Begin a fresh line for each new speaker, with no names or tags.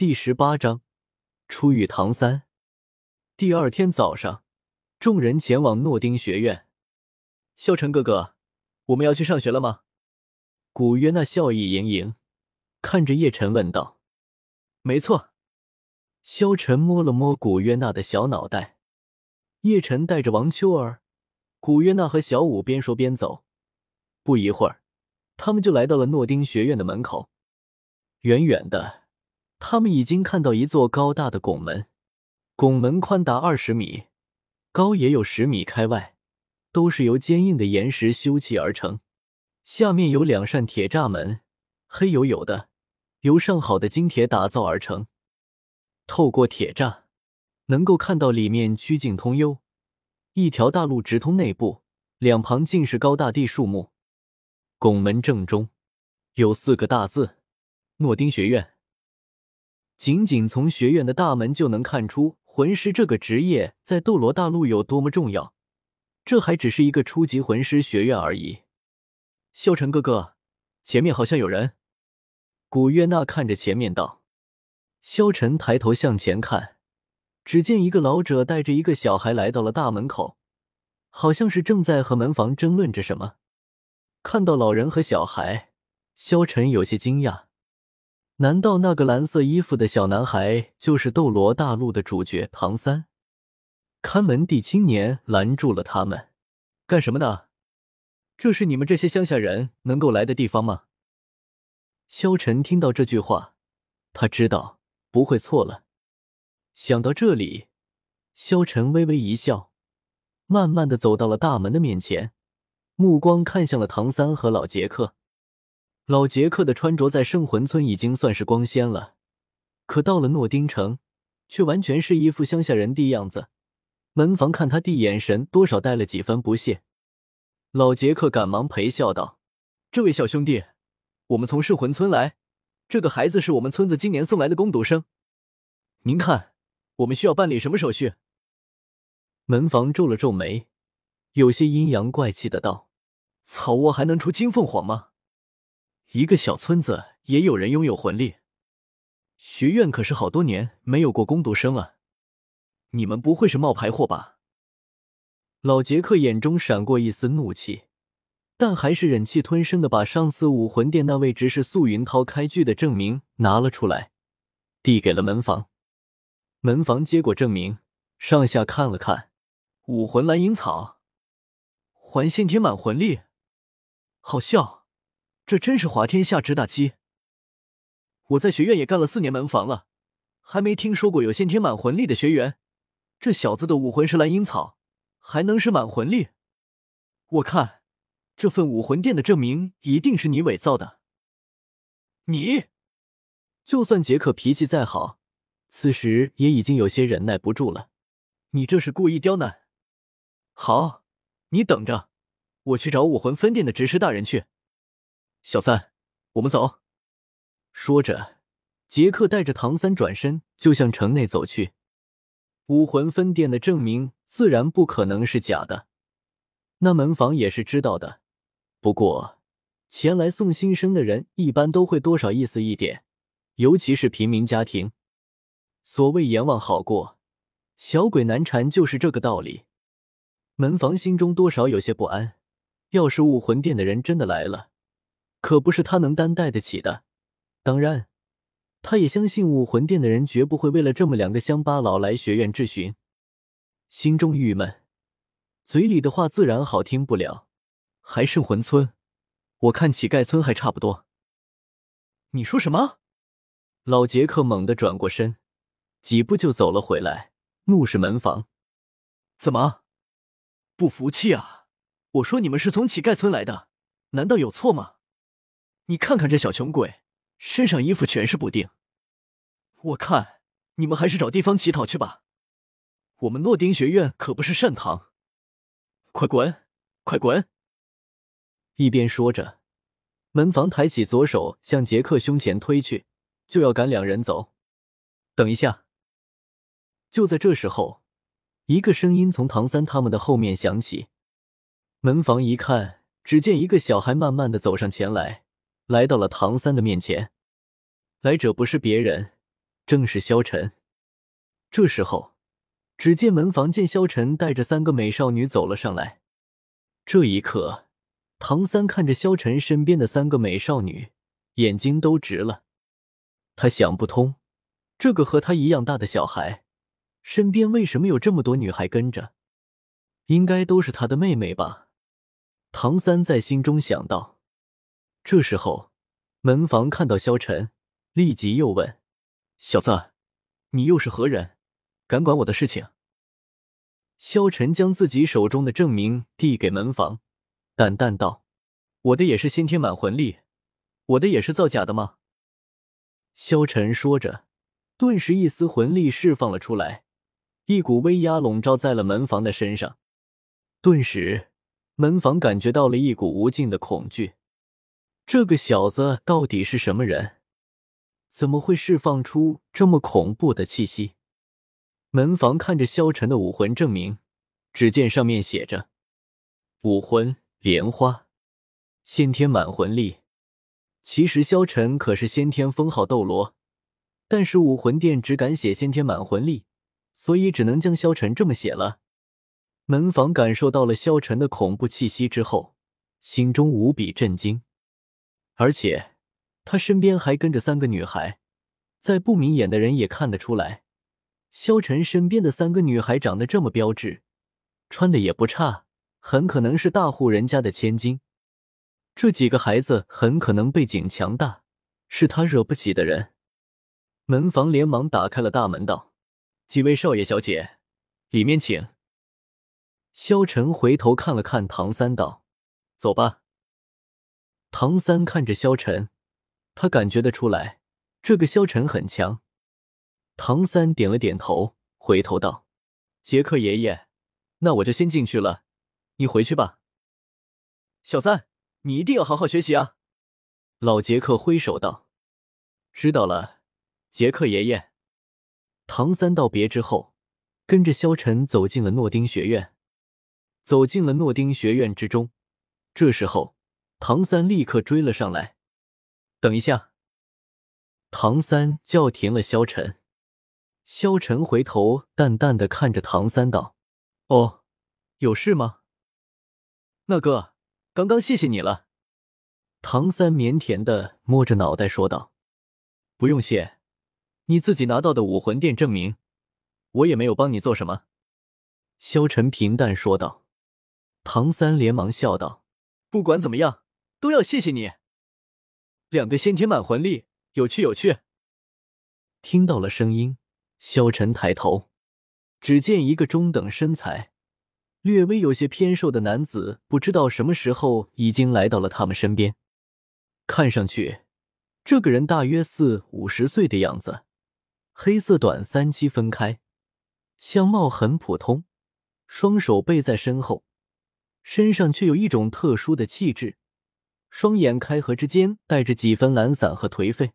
第十八章初遇唐三。第二天早上，众人前往诺丁学院。
萧晨哥哥，我们要去上学了吗？
古约娜笑意盈盈，看着叶晨问道：“
没错。”
萧晨摸了摸古约娜的小脑袋。叶晨带着王秋儿、古约娜和小舞边说边走。不一会儿，他们就来到了诺丁学院的门口。远远的。他们已经看到一座高大的拱门，拱门宽达二十米，高也有十米开外，都是由坚硬的岩石修砌而成。下面有两扇铁栅门，黑黝黝的，由上好的金铁打造而成。透过铁栅，能够看到里面曲径通幽，一条大路直通内部，两旁尽是高大地树木。拱门正中有四个大字：诺丁学院。仅仅从学院的大门就能看出魂师这个职业在斗罗大陆有多么重要。这还只是一个初级魂师学院而已。
萧晨哥哥，前面好像有人。
古月娜看着前面道。萧晨抬头向前看，只见一个老者带着一个小孩来到了大门口，好像是正在和门房争论着什么。看到老人和小孩，萧晨有些惊讶。难道那个蓝色衣服的小男孩就是斗罗大陆的主角唐三？看门弟青年拦住了他们：“
干什么呢？这是你们这些乡下人能够来的地方吗？”
萧晨听到这句话，他知道不会错了。想到这里，萧晨微微一笑，慢慢的走到了大门的面前，目光看向了唐三和老杰克。老杰克的穿着在圣魂村已经算是光鲜了，可到了诺丁城，却完全是一副乡下人的样子。门房看他的眼神，多少带了几分不屑。老杰克赶忙陪笑道：“
这位小兄弟，我们从圣魂村来，这个孩子是我们村子今年送来的攻读生。您看，我们需要办理什么手续？”
门房皱了皱眉，有些阴阳怪气的道：“
草窝还能出金凤凰吗？”一个小村子也有人拥有魂力，学院可是好多年没有过攻读生了。你们不会是冒牌货吧？
老杰克眼中闪过一丝怒气，但还是忍气吞声的把上次武魂殿那位执事素云涛开具的证明拿了出来，递给了门房。门房接过证明，上下看了看，
武魂蓝银草，还先天满魂力，好笑。这真是滑天下之大稽！我在学院也干了四年门房了，还没听说过有先天满魂力的学员。这小子的武魂是蓝银草，还能是满魂力？我看这份武魂殿的证明一定是你伪造的。你，
就算杰克脾气再好，此时也已经有些忍耐不住了。
你这是故意刁难？好，你等着，我去找武魂分店的执事大人去。小三，我们走。
说着，杰克带着唐三转身就向城内走去。武魂分店的证明自然不可能是假的，那门房也是知道的。不过，前来送新生的人一般都会多少意思一点，尤其是平民家庭。所谓阎王好过，小鬼难缠，就是这个道理。门房心中多少有些不安，要是武魂殿的人真的来了。可不是他能担待得起的。当然，他也相信武魂殿的人绝不会为了这么两个乡巴佬来学院质询。心中郁闷，嘴里的话自然好听不了。还圣魂村，我看乞丐村还差不多。
你说什么？
老杰克猛地转过身，几步就走了回来，怒视门房：“
怎么，不服气啊？我说你们是从乞丐村来的，难道有错吗？”你看看这小穷鬼，身上衣服全是补丁。我看你们还是找地方乞讨去吧。我们诺丁学院可不是善堂。快滚，快滚！
一边说着，门房抬起左手向杰克胸前推去，就要赶两人走。等一下！就在这时候，一个声音从唐三他们的后面响起。门房一看，只见一个小孩慢慢的走上前来。来到了唐三的面前，来者不是别人，正是萧晨。这时候，只见门房见萧晨带着三个美少女走了上来。这一刻，唐三看着萧晨身边的三个美少女，眼睛都直了。他想不通，这个和他一样大的小孩，身边为什么有这么多女孩跟着？应该都是他的妹妹吧？唐三在心中想到。这时候，门房看到萧晨，立即又问：“小子，你又是何人？敢管我的事情？”萧晨将自己手中的证明递给门房，淡淡道：“我的也是先天满魂力，我的也是造假的吗？”萧晨说着，顿时一丝魂力释放了出来，一股威压笼罩在了门房的身上。顿时，门房感觉到了一股无尽的恐惧。这个小子到底是什么人？怎么会释放出这么恐怖的气息？门房看着萧晨的武魂证明，只见上面写着“武魂莲花，先天满魂力”。其实萧晨可是先天封号斗罗，但是武魂殿只敢写先天满魂力，所以只能将萧晨这么写了。门房感受到了萧晨的恐怖气息之后，心中无比震惊。而且，他身边还跟着三个女孩，在不明眼的人也看得出来，萧晨身边的三个女孩长得这么标致，穿的也不差，很可能是大户人家的千金。这几个孩子很可能背景强大，是他惹不起的人。门房连忙打开了大门，道：“几位少爷小姐，里面请。”萧晨回头看了看唐三，道：“走吧。”唐三看着萧晨，他感觉得出来，这个萧晨很强。唐三点了点头，回头道：“杰克爷爷，那我就先进去了，你回去吧。”
小三，你一定要好好学习啊！
老杰克挥手道：“知道了，杰克爷爷。”唐三道别之后，跟着萧晨走进了诺丁学院，走进了诺丁学院之中。这时候。唐三立刻追了上来，等一下！唐三叫停了萧晨。萧晨回头淡淡的看着唐三道：“哦，有事吗？”
那哥，刚刚谢谢你了。
唐三腼腆的摸着脑袋说道：“
不用谢，你自己拿到的武魂殿证明，我也没有帮你做什么。”
萧晨平淡说道。唐三连忙笑道：“
不管怎么样。”都要谢谢你，两个先天满魂力，有趣有趣。
听到了声音，萧晨抬头，只见一个中等身材、略微有些偏瘦的男子，不知道什么时候已经来到了他们身边。看上去，这个人大约四五十岁的样子，黑色短三七分开，相貌很普通，双手背在身后，身上却有一种特殊的气质。双眼开合之间带着几分懒散和颓废。